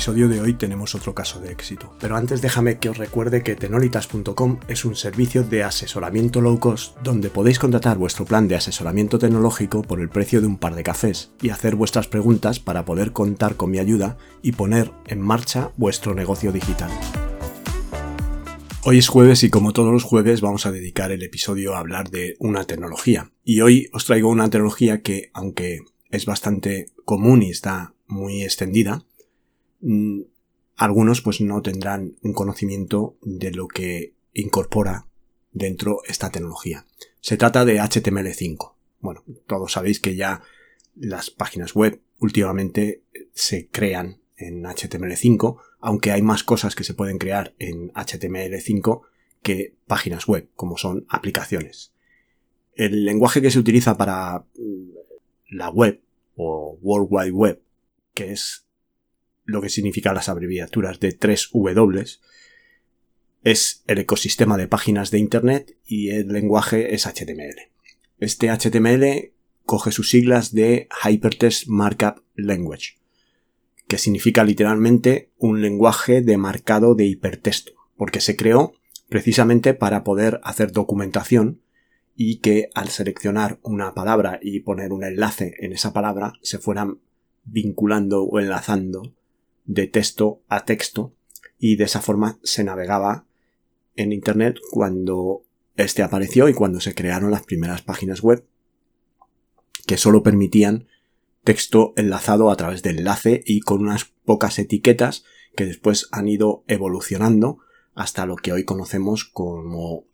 Episodio de hoy tenemos otro caso de éxito, pero antes déjame que os recuerde que tenolitas.com es un servicio de asesoramiento low cost donde podéis contratar vuestro plan de asesoramiento tecnológico por el precio de un par de cafés y hacer vuestras preguntas para poder contar con mi ayuda y poner en marcha vuestro negocio digital. Hoy es jueves y como todos los jueves vamos a dedicar el episodio a hablar de una tecnología. Y hoy os traigo una tecnología que, aunque es bastante común y está muy extendida, algunos pues no tendrán un conocimiento de lo que incorpora dentro esta tecnología. Se trata de HTML5. Bueno, todos sabéis que ya las páginas web últimamente se crean en HTML5, aunque hay más cosas que se pueden crear en HTML5 que páginas web, como son aplicaciones. El lenguaje que se utiliza para mm, la web o World Wide Web, que es lo que significa las abreviaturas de 3W, es el ecosistema de páginas de Internet y el lenguaje es HTML. Este HTML coge sus siglas de Hypertext Markup Language, que significa literalmente un lenguaje de marcado de hipertexto, porque se creó precisamente para poder hacer documentación y que al seleccionar una palabra y poner un enlace en esa palabra se fueran vinculando o enlazando de texto a texto y de esa forma se navegaba en Internet cuando este apareció y cuando se crearon las primeras páginas web que solo permitían texto enlazado a través de enlace y con unas pocas etiquetas que después han ido evolucionando hasta lo que hoy conocemos como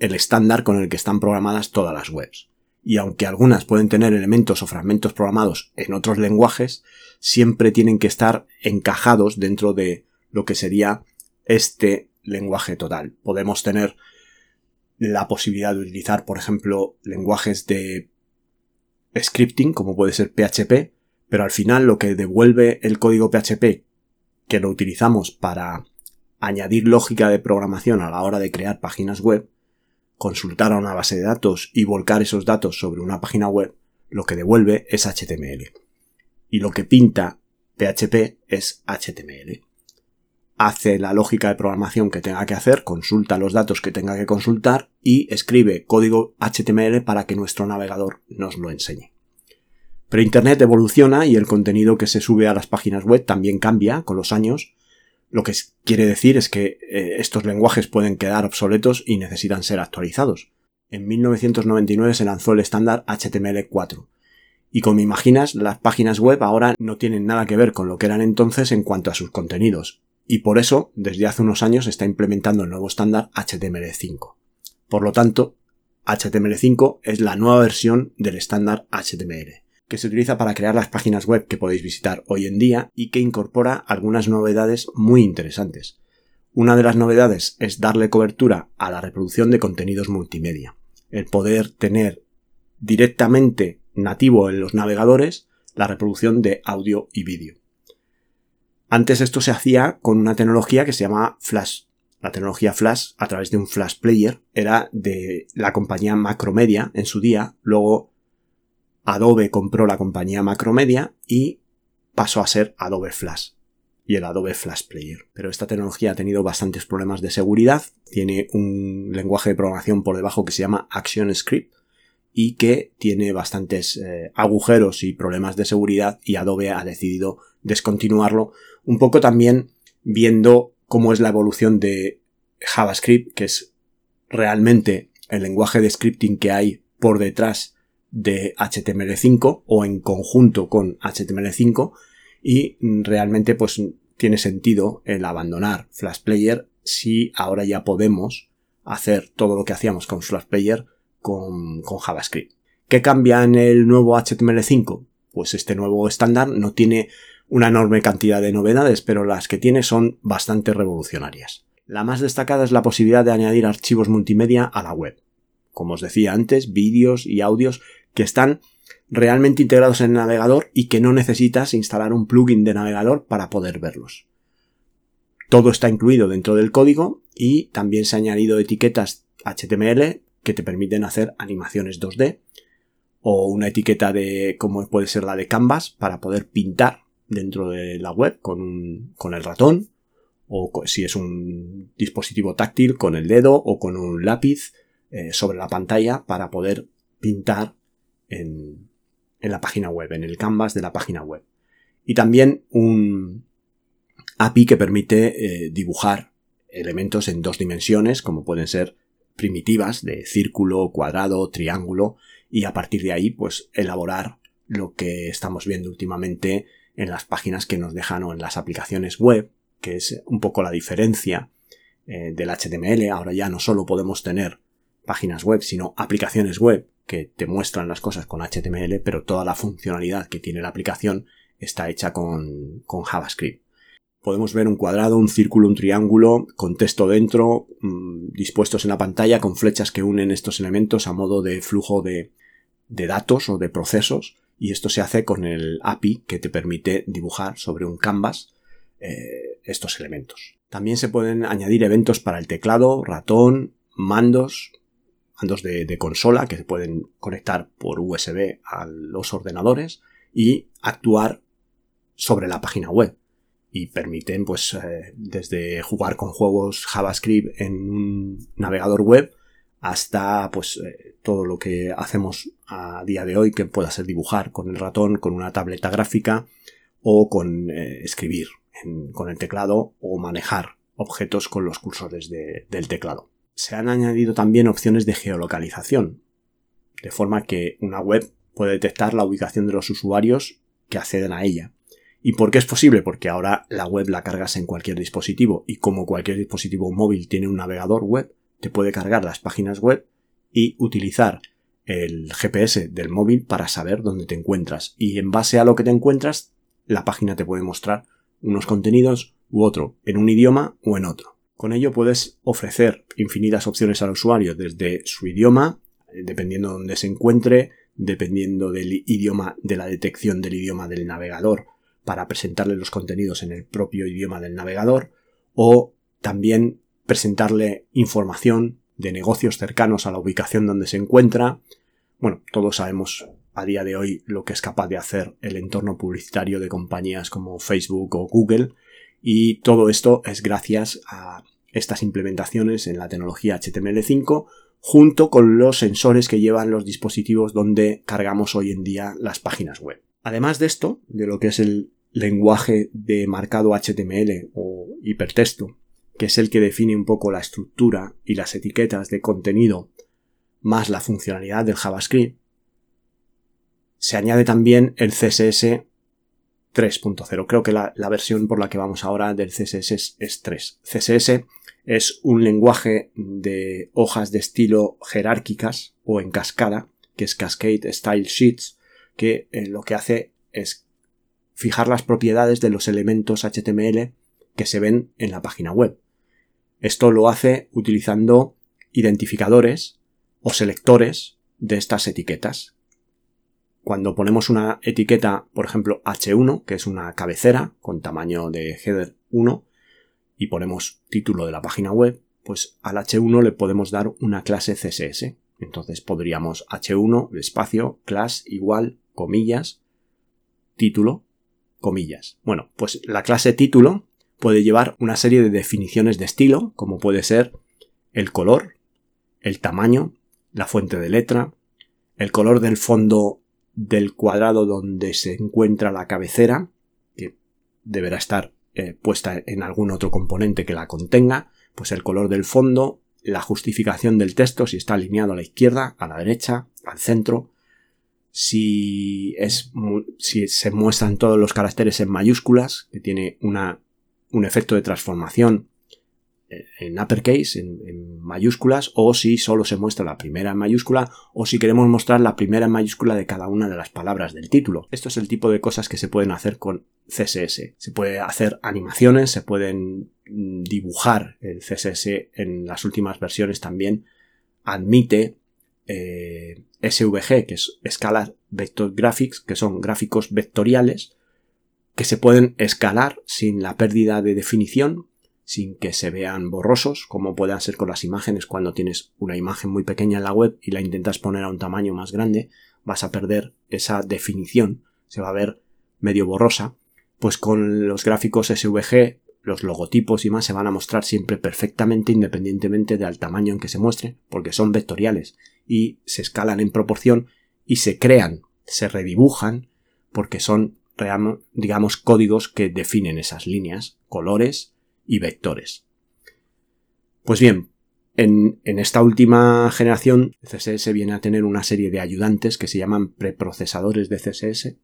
el estándar con el que están programadas todas las webs y aunque algunas pueden tener elementos o fragmentos programados en otros lenguajes, siempre tienen que estar encajados dentro de lo que sería este lenguaje total. Podemos tener la posibilidad de utilizar, por ejemplo, lenguajes de scripting, como puede ser PHP, pero al final lo que devuelve el código PHP que lo utilizamos para añadir lógica de programación a la hora de crear páginas web, consultar a una base de datos y volcar esos datos sobre una página web, lo que devuelve es HTML. Y lo que pinta PHP es HTML. Hace la lógica de programación que tenga que hacer, consulta los datos que tenga que consultar y escribe código HTML para que nuestro navegador nos lo enseñe. Pero Internet evoluciona y el contenido que se sube a las páginas web también cambia con los años lo que quiere decir es que eh, estos lenguajes pueden quedar obsoletos y necesitan ser actualizados. En 1999 se lanzó el estándar HTML4. Y como imaginas, las páginas web ahora no tienen nada que ver con lo que eran entonces en cuanto a sus contenidos. Y por eso, desde hace unos años se está implementando el nuevo estándar HTML5. Por lo tanto, HTML5 es la nueva versión del estándar HTML que se utiliza para crear las páginas web que podéis visitar hoy en día y que incorpora algunas novedades muy interesantes. Una de las novedades es darle cobertura a la reproducción de contenidos multimedia. El poder tener directamente nativo en los navegadores la reproducción de audio y vídeo. Antes esto se hacía con una tecnología que se llama Flash. La tecnología Flash a través de un Flash Player era de la compañía Macromedia en su día, luego Adobe compró la compañía Macromedia y pasó a ser Adobe Flash y el Adobe Flash Player. Pero esta tecnología ha tenido bastantes problemas de seguridad, tiene un lenguaje de programación por debajo que se llama ActionScript y que tiene bastantes eh, agujeros y problemas de seguridad y Adobe ha decidido descontinuarlo, un poco también viendo cómo es la evolución de JavaScript, que es realmente el lenguaje de scripting que hay por detrás de HTML5 o en conjunto con HTML5 y realmente pues tiene sentido el abandonar Flash Player si ahora ya podemos hacer todo lo que hacíamos con Flash Player con, con JavaScript. ¿Qué cambia en el nuevo HTML5? Pues este nuevo estándar no tiene una enorme cantidad de novedades, pero las que tiene son bastante revolucionarias. La más destacada es la posibilidad de añadir archivos multimedia a la web. Como os decía antes, vídeos y audios que están realmente integrados en el navegador y que no necesitas instalar un plugin de navegador para poder verlos. Todo está incluido dentro del código y también se han añadido etiquetas HTML que te permiten hacer animaciones 2D o una etiqueta de como puede ser la de Canvas para poder pintar dentro de la web con, con el ratón o si es un dispositivo táctil con el dedo o con un lápiz eh, sobre la pantalla para poder pintar en, la página web, en el canvas de la página web. Y también un API que permite eh, dibujar elementos en dos dimensiones, como pueden ser primitivas de círculo, cuadrado, triángulo, y a partir de ahí, pues elaborar lo que estamos viendo últimamente en las páginas que nos dejan o en las aplicaciones web, que es un poco la diferencia eh, del HTML. Ahora ya no solo podemos tener páginas web, sino aplicaciones web que te muestran las cosas con HTML, pero toda la funcionalidad que tiene la aplicación está hecha con, con JavaScript. Podemos ver un cuadrado, un círculo, un triángulo, con texto dentro, mm, dispuestos en la pantalla, con flechas que unen estos elementos a modo de flujo de, de datos o de procesos, y esto se hace con el API que te permite dibujar sobre un canvas eh, estos elementos. También se pueden añadir eventos para el teclado, ratón, mandos, mandos de, consola que se pueden conectar por USB a los ordenadores y actuar sobre la página web y permiten pues eh, desde jugar con juegos JavaScript en un navegador web hasta pues eh, todo lo que hacemos a día de hoy que pueda ser dibujar con el ratón, con una tableta gráfica o con escribir con el teclado o manejar objetos con los cursores del teclado. Se han añadido también opciones de geolocalización, de forma que una web puede detectar la ubicación de los usuarios que acceden a ella. ¿Y por qué es posible? Porque ahora la web la cargas en cualquier dispositivo y como cualquier dispositivo móvil tiene un navegador web, te puede cargar las páginas web y utilizar el GPS del móvil para saber dónde te encuentras. Y en base a lo que te encuentras, la página te puede mostrar unos contenidos u otro, en un idioma o en otro. Con ello puedes ofrecer infinitas opciones al usuario desde su idioma, eh, dependiendo de dónde se encuentre, dependiendo del idioma, de la detección del idioma del navegador, para presentarle los contenidos en el propio idioma del navegador, o también presentarle información de negocios cercanos a la ubicación donde se encuentra. Bueno, todos sabemos a día de hoy lo que es capaz de hacer el entorno publicitario de compañías como Facebook o Google y todo esto es gracias a estas implementaciones en la tecnología HTML5 junto con los sensores que llevan los dispositivos donde cargamos hoy en día las páginas web. Además de esto, de lo que es el lenguaje de marcado HTML o hipertexto, que es el que define un poco la estructura y las etiquetas de contenido más la funcionalidad del JavaScript, se añade también el CSS 3.0. Creo que la, versión por la que vamos ahora del CSS es, 3. CSS es un lenguaje de hojas de estilo jerárquicas o en cascada, que es Cascade Style Sheets, que eh, lo que hace es fijar las propiedades de los elementos HTML que se ven en la página web. Esto lo hace utilizando identificadores o selectores de estas etiquetas, cuando ponemos una etiqueta, por ejemplo, H1, que es una cabecera con tamaño de header 1, y ponemos título de la página web, pues al H1 le podemos dar una clase CSS. Entonces podríamos H1, espacio, class igual, comillas, título, comillas. Bueno, pues la clase título puede llevar una serie de definiciones de estilo, como puede ser el color, el tamaño, la fuente de letra, el color del fondo del cuadrado donde se encuentra la cabecera, que deberá estar eh, puesta en algún otro componente que la contenga, pues el color del fondo, la justificación del texto, si está alineado a la izquierda, a la derecha, al centro, si, es, si se muestran todos los caracteres en mayúsculas, que tiene una, un efecto de transformación en uppercase, en, mayúsculas, o si solo se muestra la primera en mayúscula, o si queremos mostrar la primera en mayúscula de cada una de las palabras del título. Esto es el tipo de cosas que se pueden hacer con CSS. Se puede hacer animaciones, se pueden mm, dibujar el CSS en las últimas versiones también. Admite eh, SVG, que es Scalar Vector Graphics, que son gráficos vectoriales que se pueden escalar sin la pérdida de definición, sin que se vean borrosos, como pueden ser con las imágenes cuando tienes una imagen muy pequeña en la web y la intentas poner a un tamaño más grande, vas a perder esa definición, se va a ver medio borrosa, pues con los gráficos SVG los logotipos y más se van a mostrar siempre perfectamente independientemente del tamaño en que se muestre, porque son vectoriales y se escalan en proporción y se crean, se redibujan, porque son, digamos, códigos que definen esas líneas, colores y vectores. Pues bien, en, en, esta última generación, CSS viene a tener una serie de ayudantes que se llaman preprocesadores de CSS,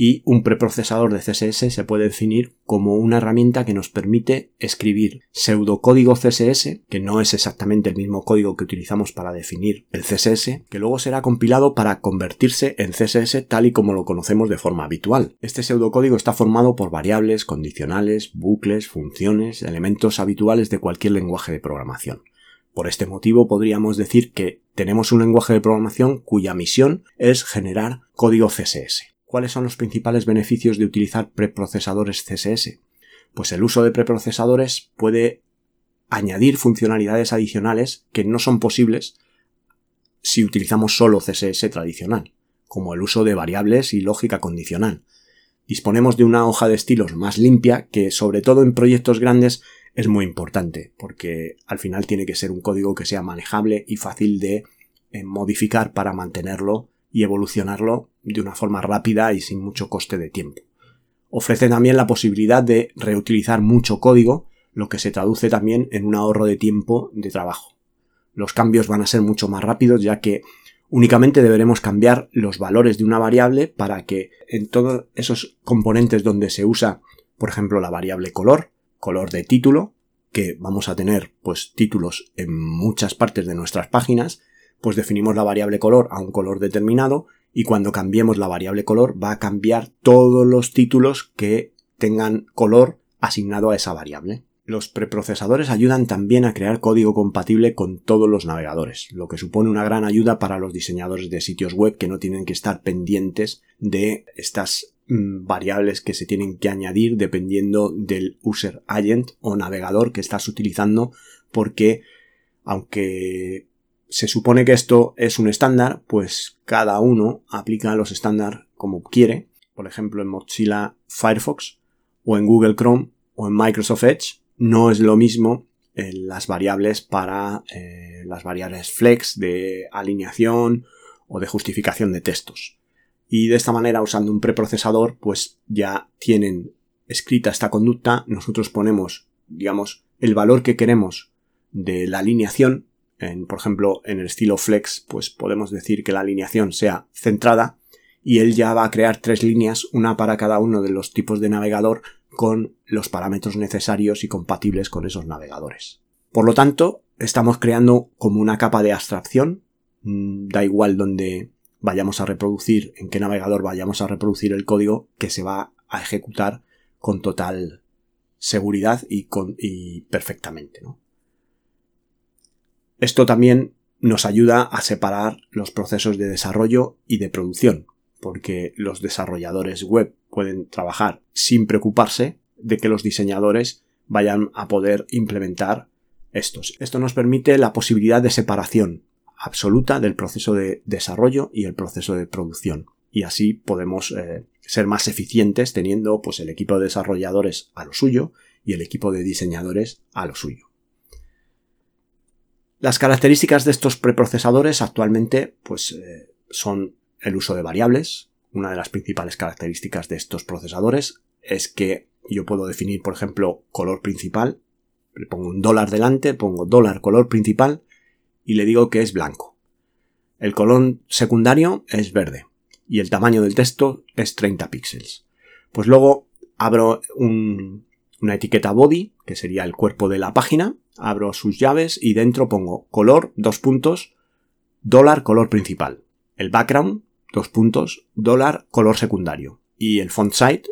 y un preprocesador de CSS se puede definir como una herramienta que nos permite escribir pseudocódigo CSS, que no es exactamente el mismo código que utilizamos para definir el CSS, que luego será compilado para convertirse en CSS tal y como lo conocemos de forma habitual. Este pseudocódigo está formado por variables, condicionales, bucles, funciones, elementos habituales de cualquier lenguaje de programación. Por este motivo podríamos decir que tenemos un lenguaje de programación cuya misión es generar código CSS. ¿Cuáles son los principales beneficios de utilizar preprocesadores CSS? Pues el uso de preprocesadores puede añadir funcionalidades adicionales que no son posibles si utilizamos solo CSS tradicional, como el uso de variables y lógica condicional. Disponemos de una hoja de estilos más limpia que sobre todo en proyectos grandes es muy importante, porque al final tiene que ser un código que sea manejable y fácil de eh, modificar para mantenerlo y evolucionarlo de una forma rápida y sin mucho coste de tiempo. Ofrece también la posibilidad de reutilizar mucho código, lo que se traduce también en un ahorro de tiempo de trabajo. Los cambios van a ser mucho más rápidos ya que únicamente deberemos cambiar los valores de una variable para que en todos esos componentes donde se usa, por ejemplo, la variable color, color de título, que vamos a tener pues títulos en muchas partes de nuestras páginas, pues definimos la variable color a un color determinado y cuando cambiemos la variable color va a cambiar todos los títulos que tengan color asignado a esa variable. Los preprocesadores ayudan también a crear código compatible con todos los navegadores, lo que supone una gran ayuda para los diseñadores de sitios web que no tienen que estar pendientes de estas mm, variables que se tienen que añadir dependiendo del user agent o navegador que estás utilizando porque aunque se supone que esto es un estándar, pues cada uno aplica los estándares como quiere. Por ejemplo, en Mozilla Firefox o en Google Chrome o en Microsoft Edge no es lo mismo eh, las variables para eh, las variables flex de alineación o de justificación de textos. Y de esta manera, usando un preprocesador, pues ya tienen escrita esta conducta, nosotros ponemos, digamos, el valor que queremos de la alineación por ejemplo, en el estilo flex, pues podemos decir que la alineación sea centrada y él ya va a crear tres líneas, una para cada uno de los tipos de navegador con los parámetros necesarios y compatibles con esos navegadores. Por lo tanto, estamos creando como una capa de abstracción, mm, da igual donde vayamos a reproducir, en qué navegador vayamos a reproducir el código que se va a ejecutar con total seguridad y, con, y perfectamente. ¿no? Esto también nos ayuda a separar los procesos de desarrollo y de producción, porque los desarrolladores web pueden trabajar sin preocuparse de que los diseñadores vayan a poder implementar estos. Esto nos permite la posibilidad de separación absoluta del proceso de desarrollo y el proceso de producción. Y así podemos eh, ser más eficientes teniendo pues el equipo de desarrolladores a lo suyo y el equipo de diseñadores a lo suyo. Las características de estos preprocesadores actualmente pues, eh, son el uso de variables. Una de las principales características de estos procesadores es que yo puedo definir, por ejemplo, color principal. Le pongo un dólar delante, pongo dólar color principal y le digo que es blanco. El color secundario es verde y el tamaño del texto es 30 píxeles. Pues luego abro una etiqueta body, que sería el cuerpo de la página, abro sus llaves y dentro pongo color, dos puntos, dólar, color principal. El background, dos puntos, dólar, color secundario. Y el font size,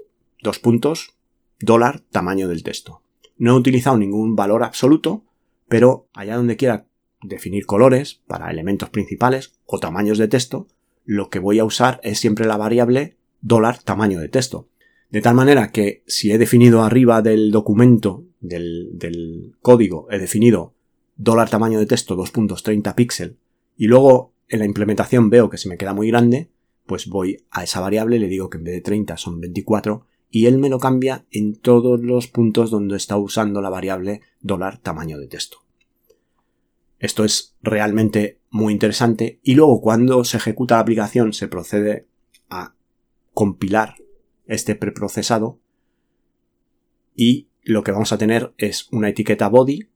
dos puntos, dólar, tamaño del texto. No he utilizado ningún valor absoluto, pero allá donde quiera definir colores para elementos principales o tamaños de texto, lo que voy a usar es siempre la variable dólar tamaño de texto. De tal manera que si he definido arriba del documento, del, del código, he definido dólar tamaño de texto 2.30 píxel y luego en la implementación veo que se me queda muy grande, pues voy a esa variable, le digo que en vez de 30 son 24 y él me lo cambia en todos los puntos donde está usando la variable dólar tamaño de texto. Esto es realmente muy interesante y luego cuando se ejecuta la aplicación se procede a compilar este preprocesado y lo que vamos a tener es una etiqueta body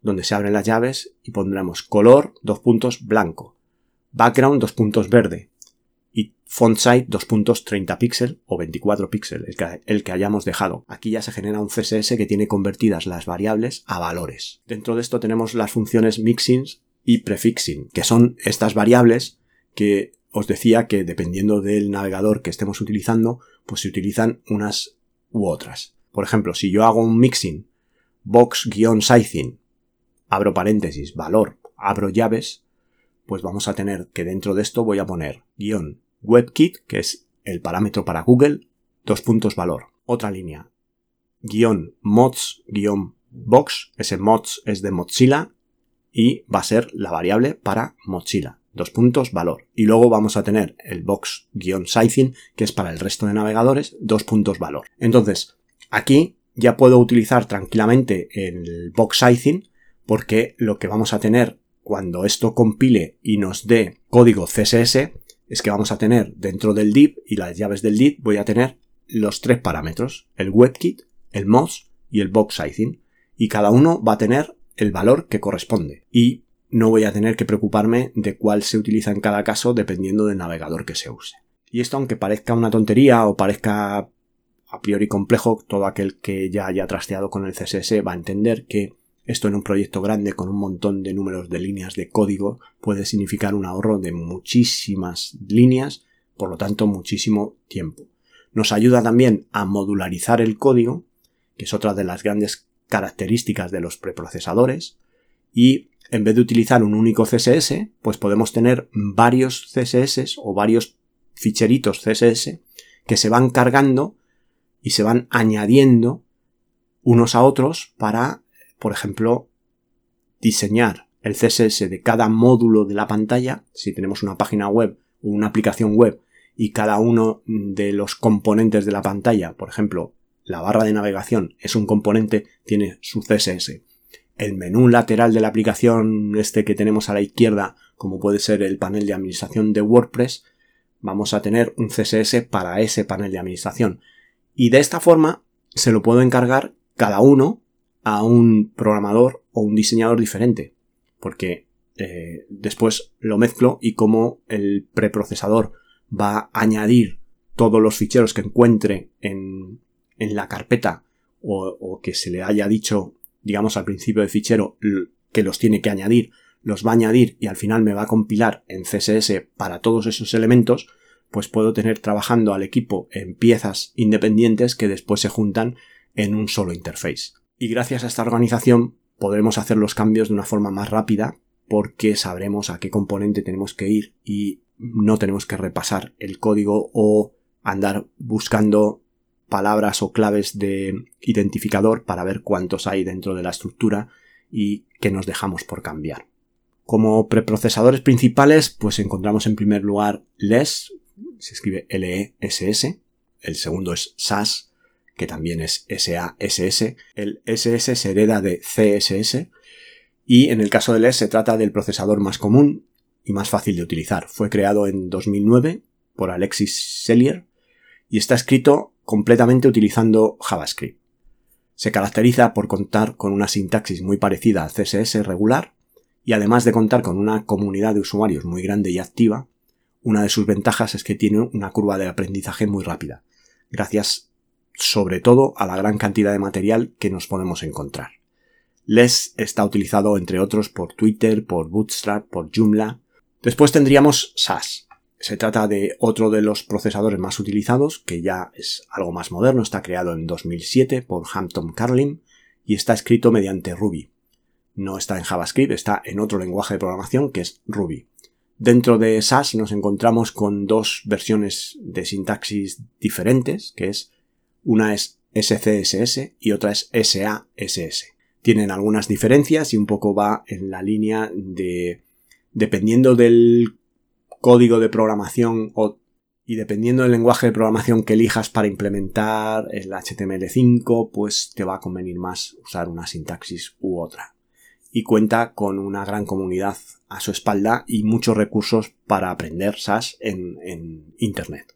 donde se abren las llaves y pondremos color dos puntos blanco, background dos puntos verde y font size dos puntos 30 píxeles o 24 píxeles, el que, el que hayamos dejado. Aquí ya se genera un CSS que tiene convertidas las variables a valores. Dentro de esto tenemos las funciones mixing y prefixing, que son estas variables que os decía que dependiendo del navegador que estemos utilizando, pues se utilizan unas u otras. Por ejemplo, si yo hago un mixing box-sizing, abro paréntesis, valor, abro llaves, pues vamos a tener que dentro de esto voy a poner guion WebKit, que es el parámetro para Google, dos puntos valor. Otra línea, guion mods, guion box, ese mods es de Mozilla y va a ser la variable para Mozilla dos puntos, valor. Y luego vamos a tener el box-sizing, que es para el resto de navegadores, dos puntos, valor. Entonces, aquí ya puedo utilizar tranquilamente el box sizing, porque lo que vamos a tener cuando esto compile y nos dé código CSS es que vamos a tener dentro del div y las llaves del div voy a tener los tres parámetros, el WebKit, el mods y el box sizing. Y cada uno va a tener el valor que corresponde. Y no voy a tener que preocuparme de cuál se utiliza en cada caso dependiendo del navegador que se use. Y esto, aunque parezca una tontería o parezca a priori complejo, todo aquel que ya haya trasteado con el CSS va a entender que esto en un proyecto grande con un montón de números de líneas de código puede significar un ahorro de muchísimas líneas, por lo tanto muchísimo tiempo. Nos ayuda también a modularizar el código, que es otra de las grandes características de los preprocesadores, y en vez de utilizar un único CSS, pues podemos tener varios CSS o varios ficheritos CSS que se van cargando y se van añadiendo unos a otros para, por ejemplo, diseñar el CSS de cada módulo de la pantalla, si tenemos una página web o una aplicación web y cada uno de los componentes de la pantalla, por ejemplo, la barra de navegación es un componente, tiene su CSS el menú lateral de la aplicación este que tenemos a la izquierda, como puede ser el panel de administración de WordPress, vamos a tener un CSS para ese panel de administración. Y de esta forma se lo puedo encargar cada uno a un programador o un diseñador diferente. Porque eh, después lo mezclo y como el preprocesador va a añadir todos los ficheros que encuentre en, en la carpeta o, o, que se le haya dicho digamos al principio del fichero que los tiene que añadir, los va a añadir y al final me va a compilar en CSS para todos esos elementos, pues puedo tener trabajando al equipo en piezas independientes que después se juntan en un solo interface. Y gracias a esta organización podremos hacer los cambios de una forma más rápida porque sabremos a qué componente tenemos que ir y no tenemos que repasar el código o andar buscando palabras o claves de identificador para ver cuántos hay dentro de la estructura y qué nos dejamos por cambiar. Como preprocesadores principales, pues encontramos en primer lugar LESS, se escribe L-E-S-S, el segundo es SAS, que también es S-A-S-S, el SS se hereda de CSS, y en el caso de LESS se trata del procesador más común y más fácil de utilizar. Fue creado en 2009 por Alexis Sellier y está escrito completamente utilizando JavaScript. Se caracteriza por contar con una sintaxis muy parecida al CSS regular y además de contar con una comunidad de usuarios muy grande y activa, una de sus ventajas es que tiene una curva de aprendizaje muy rápida, gracias sobre todo a la gran cantidad de material que nos podemos encontrar. LES está utilizado entre otros por Twitter, por Bootstrap, por Joomla. Después tendríamos SAS, se trata de otro de los procesadores más utilizados, que ya es algo más moderno, está creado en 2007 por Hampton Carlin y está escrito mediante Ruby. No está en JavaScript, está en otro lenguaje de programación que es Ruby. Dentro de SAS nos encontramos con dos versiones de sintaxis diferentes, que es una es SCSS y otra es SASS. Tienen algunas diferencias y un poco va en la línea de dependiendo del código de programación y dependiendo del lenguaje de programación que elijas para implementar el HTML5, pues te va a convenir más usar una sintaxis u otra. Y cuenta con una gran comunidad a su espalda y muchos recursos para aprender SAS en, Internet.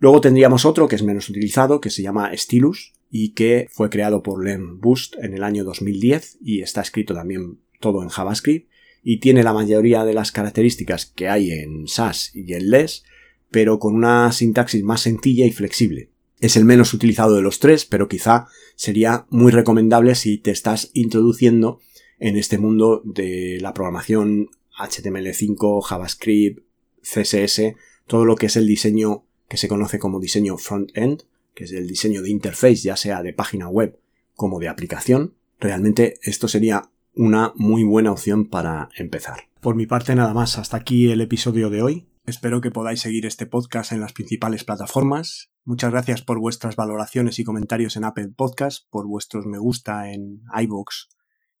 Luego tendríamos otro que es menos utilizado, que se llama Stylus y que fue creado por Len Boost en el año 2010 y está escrito también todo en JavaScript y tiene la mayoría de las características que hay en SAS y en LES, pero con una sintaxis más sencilla y flexible. Es el menos utilizado de los tres, pero quizá sería muy recomendable si te estás introduciendo en este mundo de la programación HTML5, JavaScript, CSS, todo lo que es el diseño que se conoce como diseño front-end, que es el diseño de interface, ya sea de página web como de aplicación. Realmente esto sería una muy buena opción para empezar. Por mi parte nada más, hasta aquí el episodio de hoy. Espero que podáis seguir este podcast en las principales plataformas. Muchas gracias por vuestras valoraciones y comentarios en Apple Podcast, por vuestros me gusta en iVoox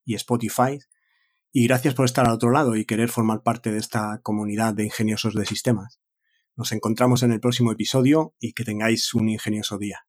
y Spotify. Y gracias por estar al otro lado y querer formar parte de esta comunidad de ingeniosos de sistemas. Nos encontramos en el próximo episodio y que tengáis un ingenioso día.